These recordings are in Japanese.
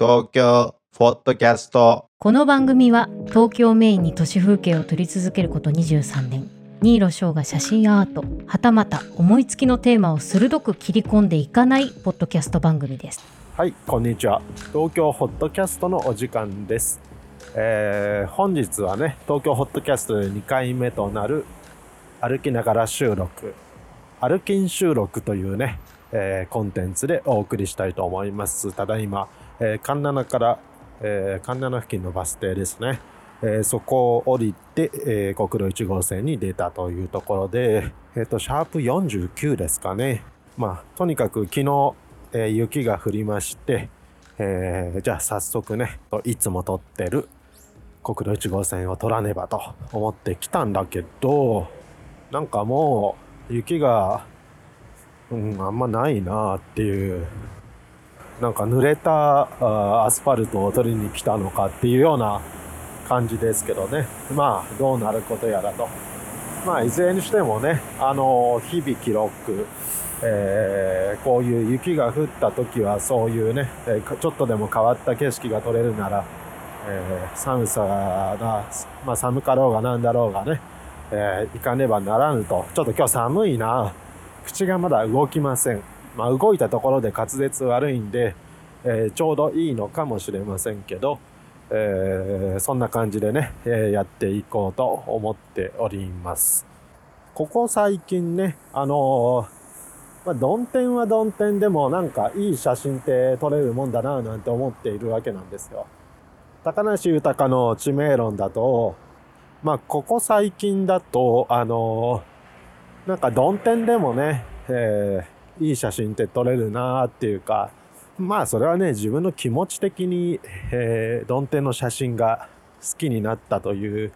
東京フォットキャストこの番組は東京メインに都市風景を撮り続けること23年新納翔が写真アートはたまた思いつきのテーマを鋭く切り込んでいかないポッドキャスト番組ですはい、こんにちは。東京ホットキャストのお時間です。えー本日はね、東京ホットキャストで2回目となる歩きながら収録、歩きん収録というね、えーコンテンツでお送りしたいと思います。ただいま、えー、神奈から、えー、神奈付近のバス停ですね。えーそこを降りて、えー国道1号線に出たというところで、えっ、と、シャープ49ですかね。まあ、とにかく昨日、えー雪が降りまして、えーじゃあ早速ね、いつも撮ってる国道1号線を撮らねばと思ってきたんだけど、なんかもう雪が、うん、あんまないなっていう、なんか濡れたアスファルトを取りに来たのかっていうような感じですけどね。まあ、どうなることやらと。まあ、いずれにしてもね、あの日々記録、えーこういう雪が降った時はそういうね、ちょっとでも変わった景色が撮れるなら、えー寒さが、まあ、寒かろうがなんだろうがね、えー行かねばならぬと。ちょっと今日寒いな。口がまだ動きません。まあ、動いたところで滑舌悪いんで、えーちょうどいいのかもしれませんけど、えーそんな感じでね、えやっていこうと思っております。ここ最近ね、あのまあ、曇天は曇天でもなんかいい写真って撮れるもんだななんて思っているわけなんですよ。高梨豊の知名論だと、まあ、ここ最近だと、あのーなんか曇天でもね、えーいい写真って撮れるなっていうか、まあそれはね、自分の気持ち的に、えー、曇天の写真が好きになったという、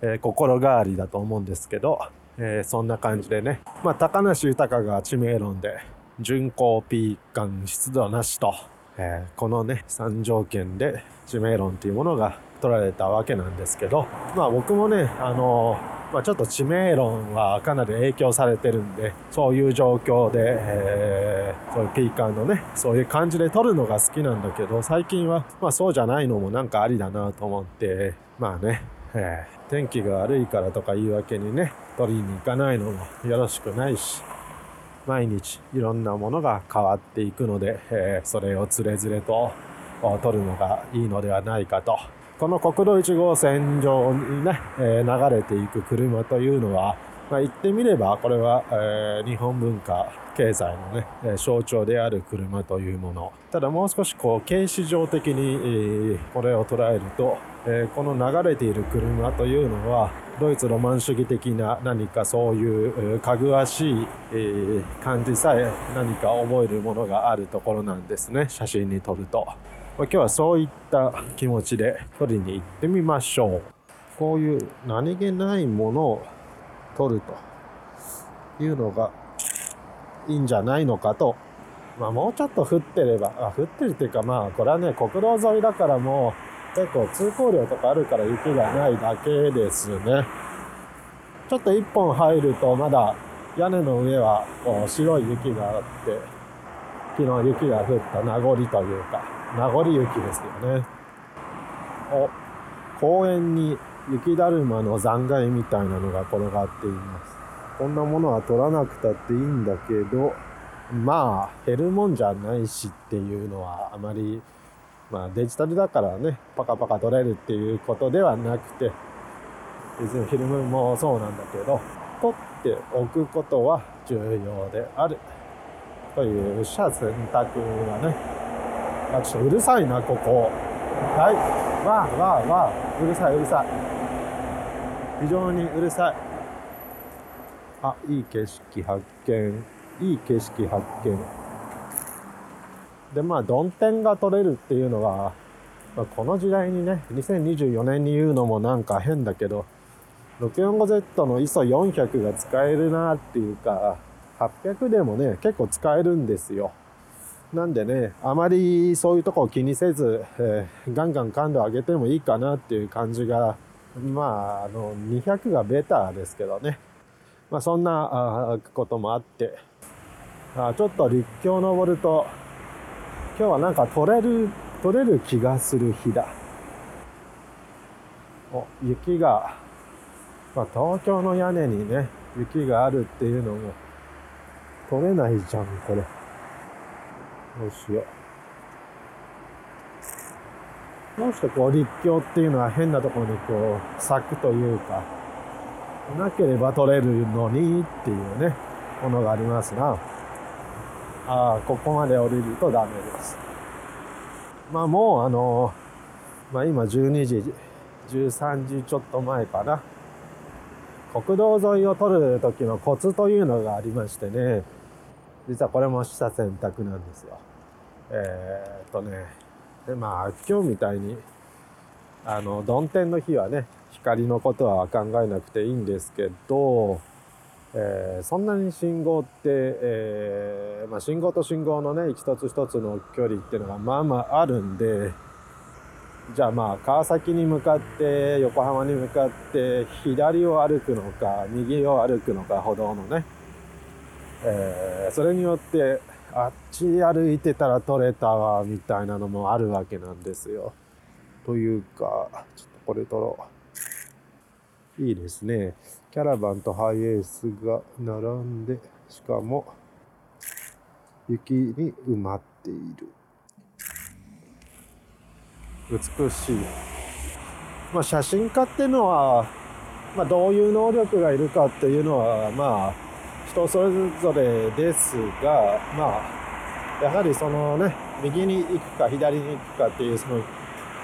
えー心変わりだと思うんですけど、えーそんな感じでね、まあ高梨豊が知名論で、巡航ピーカン湿度なしと、えーこのね、3条件で知名論というものが取られたわけなんですけど、まあ僕もね、あのまあ、ちょっと知名論はかなり影響されてるんで、そういう状況で、えーそういうピーカンのね、そういう感じで撮るのが好きなんだけど、最近は、まあそうじゃないのもなんかありだなと思って、まあね、えー天気が悪いからとか言い訳にね、撮りに行かないのもよろしくないし、毎日いろんなものが変わっていくので、えーそれをつれづれと撮るのがいいのではないかと。この国道1号線上にね、えー流れていく車というのは、まあ、言ってみればこれは、えー日本文化経済のね、え象徴である車というものただもう少しこう形式上的に、えこれを捉えると、えこの流れている車というのはドイツロマン主義的な何かそういうえーかぐわしい、え感じさえ何か覚えるものがあるところなんですね写真に撮ると。今日はそういった気持ちで撮りに行ってみましょう。こういう何気ないものを撮るというのがいいんじゃないのかと。まあもうちょっと降ってれば、あ、降ってるっていうかまあこれはね、国道沿いだからもう結構通行量とかあるから雪がないだけですね。ちょっと一本入るとまだ屋根の上はこう白い雪があって、昨日雪が降った名残というか、名残雪ですよね。お、公園に雪だるまの残骸みたいなのが転がっています。こんなものは取らなくたっていいんだけど、まあ、減るもんじゃないしっていうのはあまり、まあデジタルだからね、パカパカ取れるっていうことではなくて、別にフィルムもそうなんだけど、取っておくことは重要である。という者選択がね、あ、ちょっとうるさいな、ここ。はい。わあわあわあ。うるさい、うるさい。非常にうるさい。あ、いい景色発見。いい景色発見。で、まあ、曇天が取れるっていうのは、まあ、この時代にね、2024年に言うのもなんか変だけど、645Z の ISO400 が使えるなっていうか、800でもね、結構使えるんですよ。なんでね、あまりそういうとこを気にせず、えーガンガン感度上げてもいいかなっていう感じが、まあ、あの、200がベターですけどね。まあ、そんなこともあって、あちょっと立教登ると、今日はなんか取れる取れる気がする日だ。お雪が、まあ、東京の屋根にね雪があるっていうのも取れないじゃんこれ。どうし。ようどうしてこう立教っていうのは変なところにこう咲くというかなければ取れるのにっていうねものがありますな。ああここまで降りるとダメです。まあもうあのまあ今12時13時ちょっと前かな。国道沿いを取る時のコツというのがありましてね。実はこれも取捨選択なんですよ。えー、っとね。でまあ今日みたいにあの曇天の日はね光のことは考えなくていいんですけど、えー、そんなに信号って、えー、まあ、信号と信号のね一つ一つの距離っていうのがまあまああるんでじゃあまあ川崎に向かって横浜に向かって左を歩くのか右を歩くのか歩道のね、えー、それによってあっち歩いてたら取れたわみたいなのもあるわけなんですよ。というかちょっとこれ取ろう。いいですね。キャラバンとハイエースが並んでしかも雪に埋まっている。美しい。まあ、写真家っていうのは、まあ、どういう能力がいるかっていうのは、まあ、人それぞれですが、まあ、やはりそのね、右に行くか左に行くかっていう、その、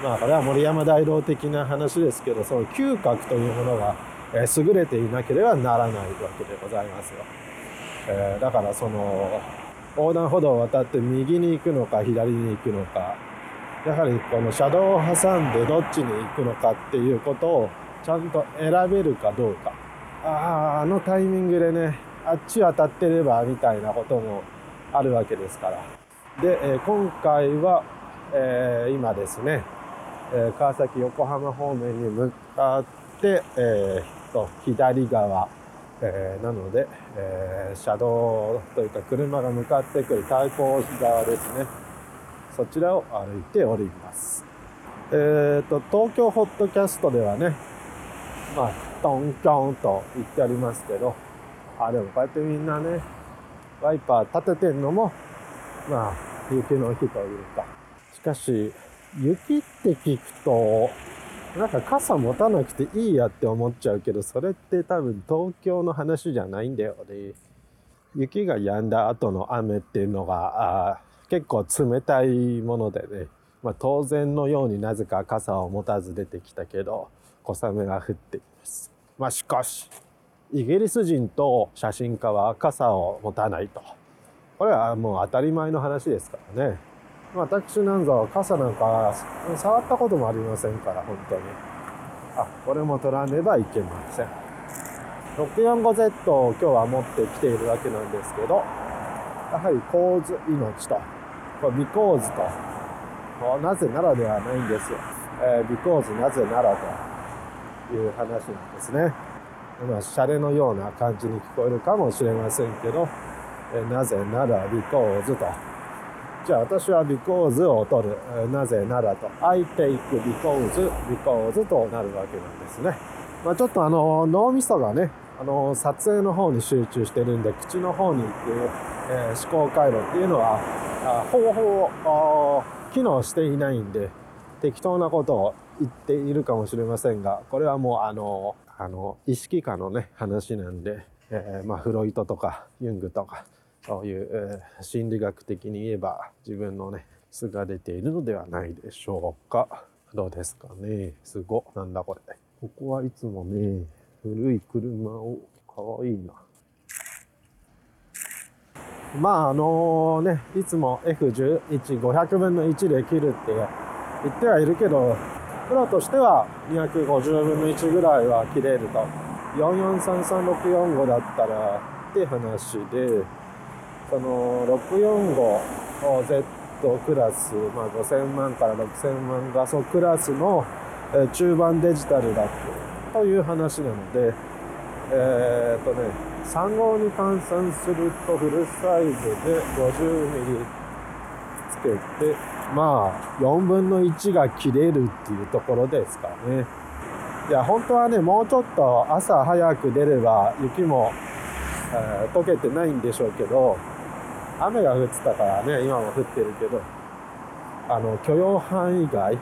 まあ、これは森山大道的な話ですけど、その嗅覚というものが、えー、優れていなければならないわけでございますよ。えー、だからその、横断歩道を渡って右に行くのか左に行くのか、やはりこの車道を挟んでどっちに行くのかっていうことをちゃんと選べるかどうか。ああ、あのタイミングでね、あっち当たってればみたいなこともあるわけですから。で、え、今回は、えー、今ですね、え、川崎横浜方面に向かって、えー、と左側、えー、なので、えー、車道というか車が向かってくる対向側ですね。そちらを歩いております。えっ、ー、と、東京ホットキャストではね、まあ、トンキョンと言ってありますけど、あ、でもこうやってみんなね、ワイパー立ててんのも、まあ、雪の日というか。しかし、雪って聞くと、なんか傘持たなくていいやって思っちゃうけど、それって多分東京の話じゃないんだよね。雪が止んだ後の雨っていうのが、結構冷たいものでね、まあ、当然のようになぜか傘を持たず出てきたけど小雨が降っていますまあしかしイギリス人と写真家は傘を持たないと。これはもう当たり前の話ですからね。私なんぞ傘なんか触ったこともありませんから本当に。あこれも取らねばいけません。645Z を今日は持ってきているわけなんですけどやはり構図命と。これ、ビコーズと、なぜならではないんですよ。えー、 because なぜならという話なんですね。まあ、シャレのような感じに聞こえるかもしれませんけど、え、なぜなら because と。じゃあ私は because を取る。なぜならと。I take because, because となるわけなんですね。まあ、ちょっとあの、脳みそがね、あの、撮影の方に集中してるんで、口の方に行く、えー、思考回路っていうのは、あほぼほぼ機能していないんで適当なことを言っているかもしれませんがこれはもうあのあの意識化のね話なんで、えー、まあ、フロイトとかユングとかそういう、えー、心理学的に言えば自分のね素が出ているのではないでしょうか。どうですかね？すご。なんだこれ。ここはいつもね古い車をかわいいな。まああのね、いつも F11、500分の1で切るって言ってはいるけど、プロとしては250分の1ぐらいは切れると。4433645だったらって話で、その 645Z クラス、まあ5000万から6000万画素クラスの中盤デジタルだという話なので、えー、っとね、3号に換算するとフルサイズで 50mm つけてまあ4分の1が切れるっていうところですかね。いや本当はねもうちょっと朝早く出れば雪も、えー溶けてないんでしょうけど雨が降ってたからね今も降ってるけどあの許容範囲外イ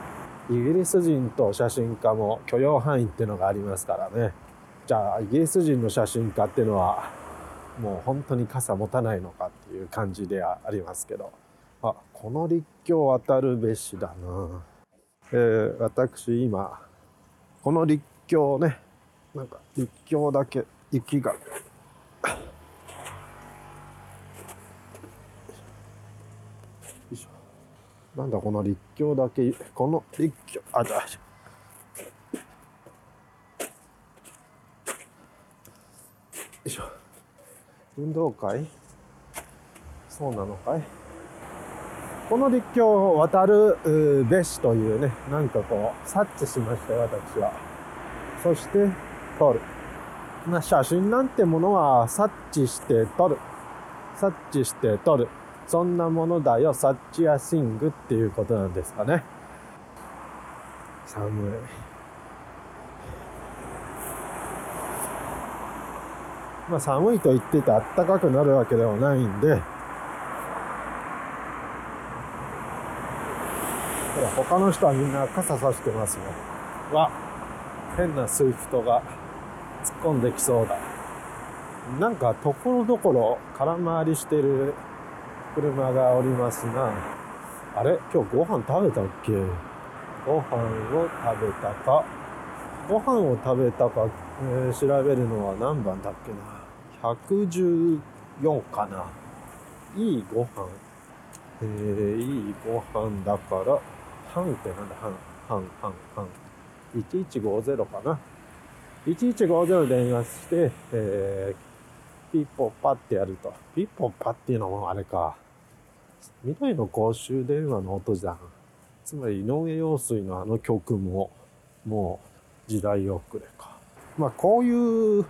ギリス人と写真家も許容範囲っていうのがありますからね。じゃあイギリス人の写真家っていうのはもう本当に傘持たないのかっていう感じではありますけど。この立教渡るべしだな、えー私今この立教ねなんか立教だけ雪がなんだこの立教だけこの立教あだよいしょ。運動会？そうなのかい？この立教を渡るべしというねなんかこう察知しましたよ私は。そして撮る。まあ写真なんてものは察知して撮る。察知して撮る。そんなものだよ。サッチやシングっていうことなんですかね。寒い。まあ寒いと言っててあったかくなるわけではないんでほら他の人はみんな傘さしてますよ。わ変なスイフトが突っ込んできそうだ。なんかところどころ空回りしてる車がおりますな。あれ今日ご飯食べたっけ？ご飯を食べたか？ご飯を食べたか、えー調べるのは何番だっけな？114かな。いいご飯。えー、いいご飯だから半ってなんだ？半半半半1150かな1150電話して、えー、ピッポッパってやると。ピッポッパっていうのもあれか。未来の公衆電話の音じゃん。つまり井上陽水のあの曲も、もう時代遅れか。まあこういう、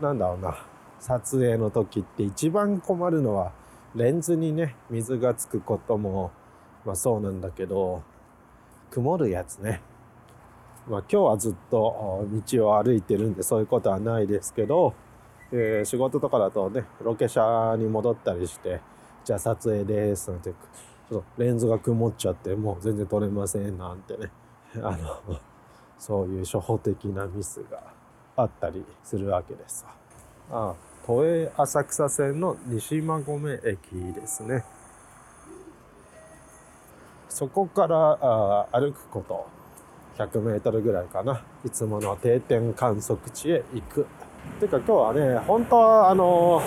なんだろうな、撮影の時って一番困るのは、レンズにね、水がつくことも、まあそうなんだけど、曇るやつね。まあ今日はずっと道を歩いてるんでそういうことはないですけど、えー仕事とかだとね、ロケ車に戻ったりして、じゃあ撮影ですなんて、ちょっとレンズが曇っちゃってもう全然撮れませんなんてね、あの、そういう初歩的なミスがあったりするわけです。ああ都営浅草線の西馬込駅ですね。そこから歩くこと100メートルぐらいかな。いつもの定点観測地へ行く。てか今日はね、本当はあの、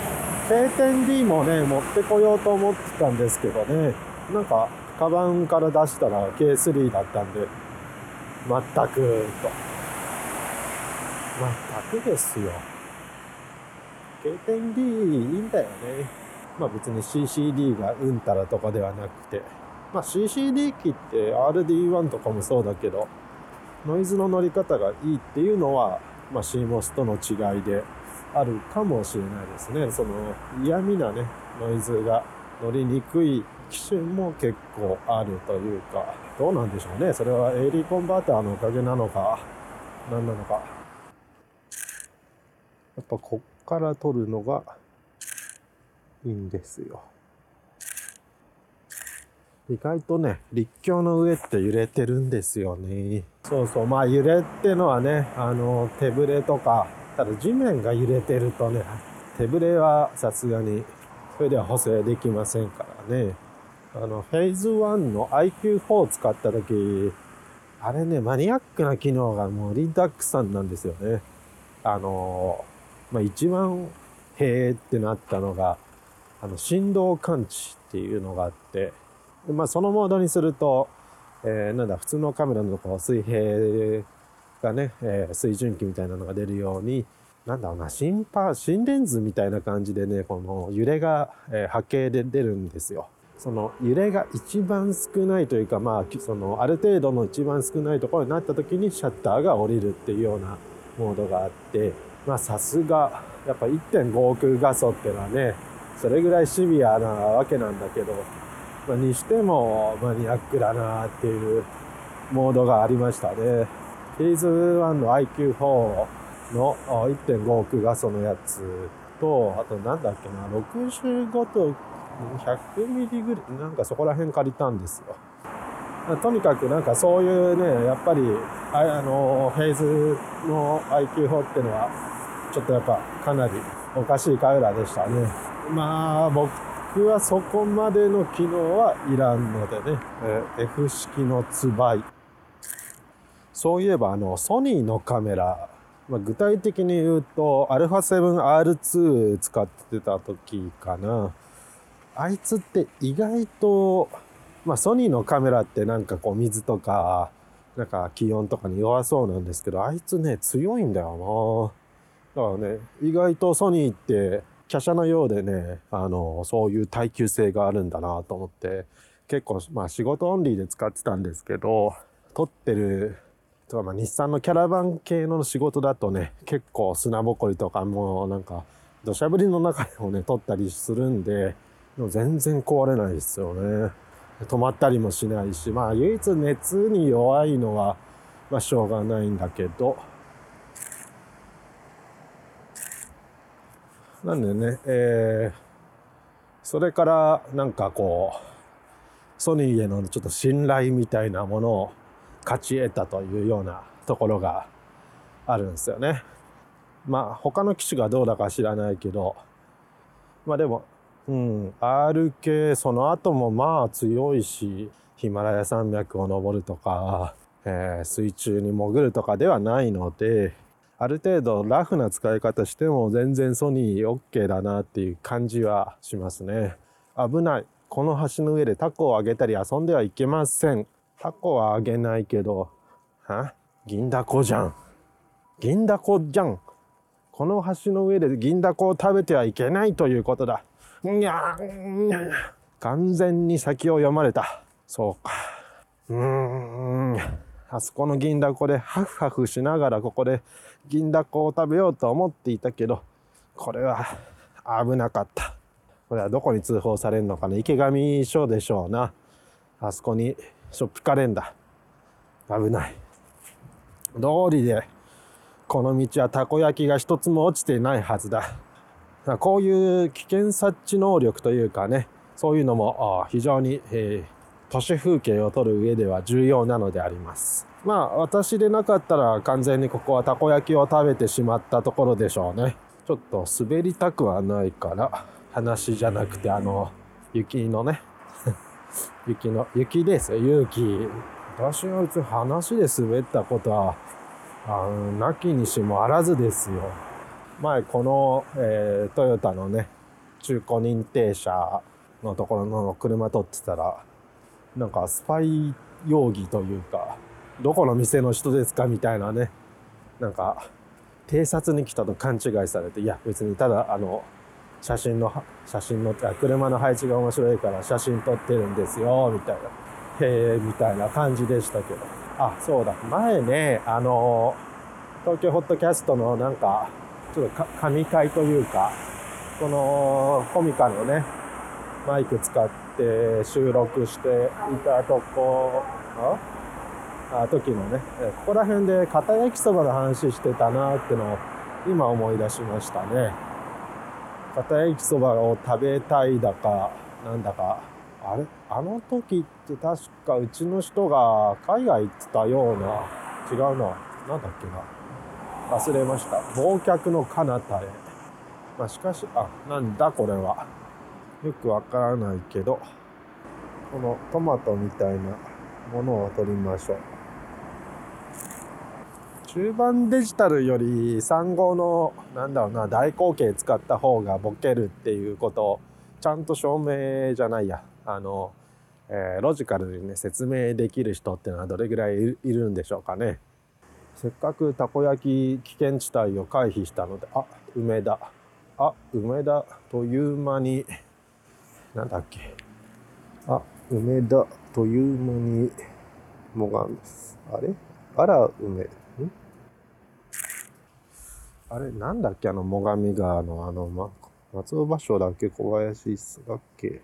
定点 D もね、持ってこようと思ってたんですけどね、なんか、カバンから出したら K3 だったんで、全くと。全くですよ。定点 D いいんだよね。まあ別に CCD がうんたらとかではなくて、まあ CCD 機って RD1 とかもそうだけど、ノイズの乗り方がいいっていうのは、まあ、CMOS との違いであるかもしれないですね。その嫌味なね、ノイズが乗りにくい機種も結構あるというか、どうなんでしょうね。それは AD コンバーターのおかげなのか、何なのか。やっぱこっから撮るのがいいんですよ。意外とね、立教の上って揺れてるんですよね。そうそう、まあ揺れってのはね、あの、手ぶれとか、ただ地面が揺れてるとね、手ぶれはさすがに、それでは補正できませんからね。あの、フェーズ1の IQ4 を使った時、あれね、マニアックな機能がもうリダックさんなんですよね。あの、まあ一番、へーってなったのが、あの、振動感知っていうのがあって、まあ、そのモードにすると、えーなんだ、普通のカメラのこう水平がね、えー水準器みたいなのが出るように、なんだろうな、心波、心レンズみたいな感じでね、この揺れが、えー波形で出るんですよ。その揺れが一番少ないというか、まあ、その、ある程度の一番少ないところになった時にシャッターが降りるっていうようなモードがあって、まあ、さすが、やっぱ1.5億画素っていうのはね、それぐらいシビアなわけなんだけど、にしてもマニアックだなっていうモードがありましたね。フェーズ1の IQ4 の1.5億画素のやつと、あとなんだっけな、65と100ミリぐらい、なんかそこら辺借りたんですよ。とにかくなんかそういうね、やっぱり、あの、フェーズの IQ4 ってのは、ちょっとやっぱかなりおかしいカメラでしたね。まあ僕はそこまでの機能はいらんのでね、え F 式のつばい。そういえばあのソニーのカメラ、まあ、具体的に言うと α7R2 使ってた時かな。あいつって意外と、まあソニーのカメラってなんかこう水とか、なんか気温とかに弱そうなんですけど、あいつね強いんだよな。だからね、意外とソニーって華奢なようでね、あの、そういう耐久性があるんだなと思って、結構、まあ仕事オンリーで使ってたんですけど、撮ってる、とかまあ日産のキャラバン系の仕事だとね、結構砂ぼこりとかもうなんか、土砂降りの中でもね、撮ったりするんで、でも全然壊れないですよね。止まったりもしないし、まあ唯一熱に弱いのは、まあしょうがないんだけど、なんでね、えー、それからなんかこう、ソニーへのちょっと信頼みたいなものを勝ち得たというようなところがあるんですよね。まあ他の機種がどうだか知らないけど、まあでも、うん、R 系その後もまあ強いし、ヒマラヤ山脈を登るとか、えー、水中に潜るとかではないので、ある程度ラフな使い方しても全然ソニー OK だなっていう感じはしますね。危ない。この橋の上でタコをあげたり遊んではいけません。タコはあげないけど、は？銀だこじゃん。銀だこじゃん。この橋の上で銀だこを食べてはいけないということだ。完全に先を読まれた。そうか。うーん。あそこの銀だこでハフハフしながらここで銀だこを食べようと思っていたけど、これは危なかった。これはどこに通報されるのかな池上署でしょうな。あそこにしょっぴかれんだ。危ない。通りで、この道はたこ焼きが一つも落ちていないはずだ。こういう危険察知能力というかね、そういうのも非常に、えー都市風景を撮る上では重要なのであります。まあ私でなかったら完全にここはたこ焼きを食べてしまったところでしょうね。ちょっと滑りたくはないから話じゃなくてあの雪のね。雪の雪です。よ勇気私は別に話で滑ったことはあのなきにしもあらずですよ。前この、えー、トヨタのね中古認定車のところの車撮ってたらなんかスパイ容疑というか、どこの店の人ですかみたいなね、なんか、偵察に来たと勘違いされて、いや、別にただ、あの、写真の、写真の、車の配置が面白いから写真撮ってるんですよ、みたいな。へえ、みたいな感じでしたけど。あ、そうだ。前ね、あの、東京ホットキャストのなんか、ちょっと神回というか、このコミカのね、マイク使って収録していたとこ、あ？時のね、ここら辺で片焼きそばの話してたなってのを今思い出しましたね。片焼きそばを食べたいだか、なんだか、あれ？あの時って確かうちの人が海外行ってたような、違うな、なんだっけな。忘れました。忘却の彼方へ。まあしかし、あ、なんだこれは。よくわからないけど、このトマトみたいなものを取りましょう。中盤デジタルより3号の、なんだろうな、大口径使った方がボケるっていうことを、ちゃんと証明じゃないや、あの、えー、ロジカルにね、説明できる人ってのはどれぐらいいるんでしょうかね。せっかくたこ焼き危険地帯を回避したので、あ、梅田。あ、梅田という間に、なんだっけ。あ、梅田という間に、もがみす。あれ？あら、梅。あれなんだっけあの、最上川のあの、ま、松尾芭蕉だっけ小林だっけ？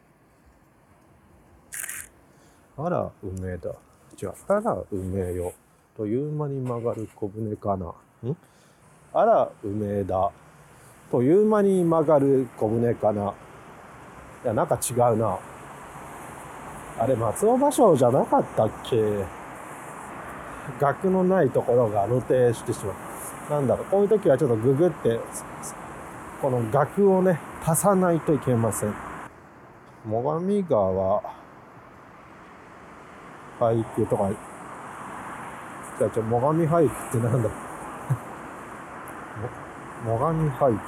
あら、梅だ。違う。あら、梅よ。という間に曲がる小舟かな。ん？あら、梅だ。という間に曲がる小舟かな。いや、なんか違うな。あれ、松尾芭蕉じゃなかったっけ？額のないところが露呈してしまう。なんだろう、こういう時はちょっとググって、この額をね、足さないといけません。最上川、俳句とか、じゃあ、じゃあ、最上俳句ってなんだ？も 最上俳句って、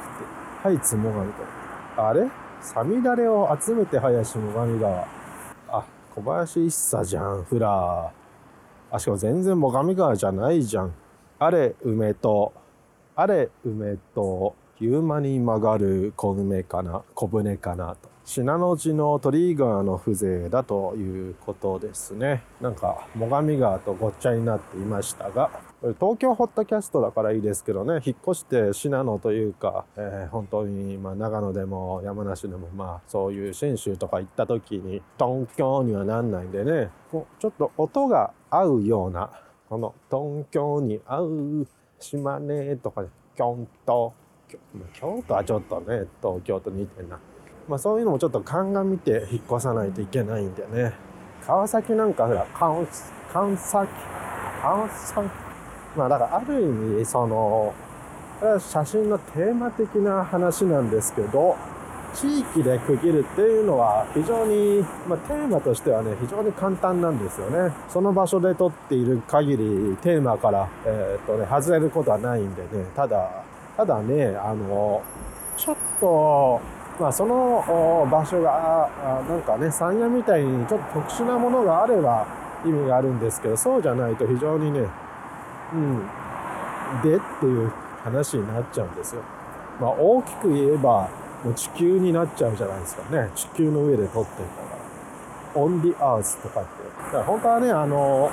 ハイツ最上と。あれ？サミダレを集めて林最上川。あ、小林一茶じゃん、フラー。あ、しかも全然最上川じゃないじゃん。あれ、梅と、あれ、梅と、夕間に曲がる小梅かな、小舟かなと。信濃路の鳥居川の風情だということですね。なんか、最上川とごっちゃになっていましたが、東京ホットキャストだからいいですけどね、引っ越して信濃というか、えー本当に、まあ、長野でも山梨でも、まあ、そういう信州とか行った時に、東京にはなんないんでね、こうちょっと音が合うような、この東京に合う島根とか、京都、京都はちょっとね、東京と似てんな。まあそういうのもちょっと鑑みて引っ越さないといけないんでね。川崎なんかほら、関関西、関西、まあだからある意味、その、写真のテーマ的な話なんですけど、地域で区切るっていうのは非常に、まあ、テーマとしてはね、非常に簡単なんですよね。その場所で撮っている限り、テーマから、えーっとね、外れることはないんでね、ただ、ただね、あの、ちょっと、まあ、その場所が、なんかね、山谷みたいにちょっと特殊なものがあれば意味があるんですけど、そうじゃないと非常にね、うん、でっていう話になっちゃうんですよ。まあ、大きく言えば、もう地球になっちゃうじゃないですかね。地球の上で撮ってるから。on the earth とかって。だから本当はね、あの、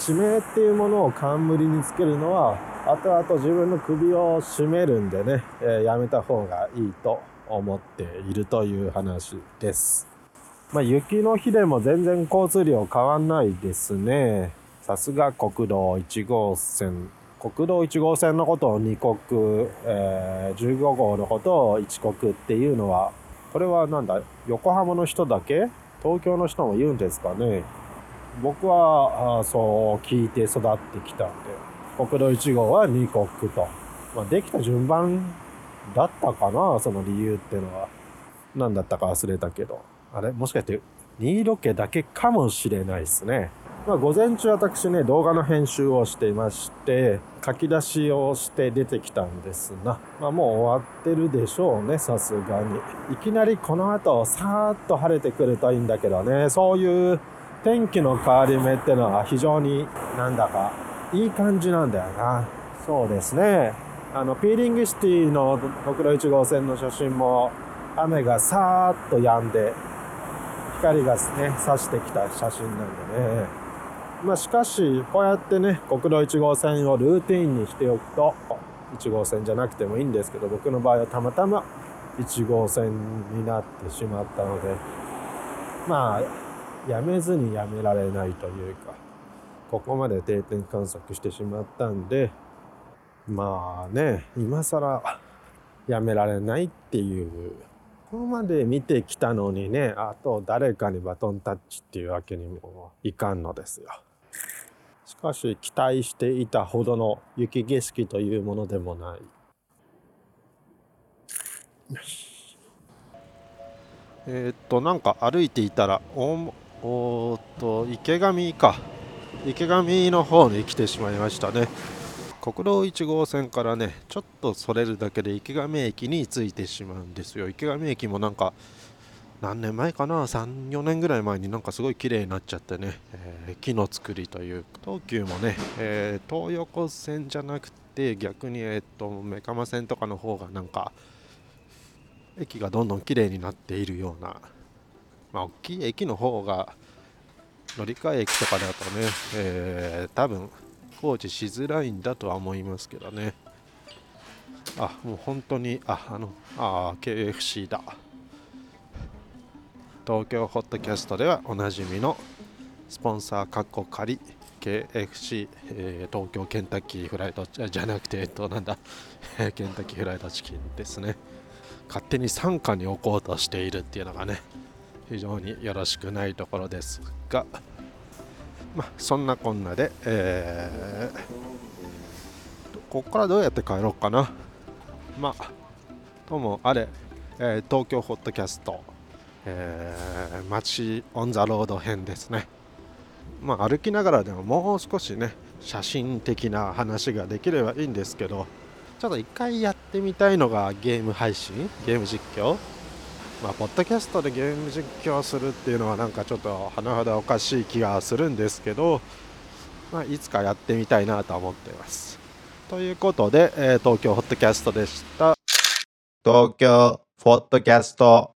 地名っていうものを冠につけるのは、後々自分の首を絞めるんでね、えーやめた方がいいと思っているという話です。まあ、雪の日でも全然交通量変わんないですね。さすが国道1号線。国道1号線のことを二国、えー15号のことを一国っていうのは、これはなんだ、横浜の人だけ？東京の人も言うんですかね？僕はあそう聞いて育ってきたんで、国道1号は二国と。まあ、できた順番だったかな、その理由っていうのは。何だったか忘れたけど。あれ？もしかして、新ロケだけかもしれないですね。まあ、午前中私ね、動画の編集をしていまして、書き出しをして出てきたんですが、まあ、もう終わってるでしょうね、さすがに。いきなりこの後、さーっと晴れてくるといいんだけどね、そういう天気の変わり目ってのは非常になんだかいい感じなんだよな。そうですね。あの、ピーリングシティの国道1号線の写真も雨がさーっと止んで、光がね、差してきた写真なんでね。まあしかし、こうやってね、国道1号線をルーティンにしておくと、1号線じゃなくてもいいんですけど、僕の場合はたまたま1号線になってしまったので、まあ、やめずにやめられないというか、ここまで定点観測してしまったんで、まあね、今更やめられないっていう、ここまで見てきたのにね、あと誰かにバトンタッチっていうわけにもいかんのですよ。かし期待していたほどの雪景色というものでもない。よしえーっと、なんか歩いていたら、おおっと、池上か。池上の方に来てしまいましたね。国道1号線からね、ちょっとそれるだけで池上駅に着いてしまうんですよ。池上駅もなんか、何年前かな、3、4年ぐらい前になんかすごい綺麗になっちゃってね、えー木の作りという、東急もね、えー東横線じゃなくて、逆に、えっと、目蒲線とかの方がなんか、駅がどんどん綺麗になっているような、まあ、大きい駅の方が、乗り換え駅とかだとね、えー多分工事しづらいんだとは思いますけどね。あ、もう本当に、あ、あの、あ、KFC だ。東京ホットキャストではおなじみのスポンサーカッコ仮 KFC、えー東京ケンタッキーフライドじゃじゃなくてえっとなんだ ケンタッキーフライドチキンですね。勝手に傘下に置こうとしているっていうのがね非常によろしくないところですがまあそんなこんなで、えーここからどうやって帰ろうかな。まあともあれ、えー東京ポッドキャスト、えー、街 on the road 編ですね。まあ歩きながらでももう少しね写真的な話ができればいいんですけどちょっと一回やってみたいのがゲーム配信ゲーム実況。まあポッドキャストでゲーム実況するっていうのはなんかちょっと甚だおかしい気がするんですけど、まあ、いつかやってみたいなと思っています。ということで、えー東京ホットキャストでした。東京ポッドキャスト。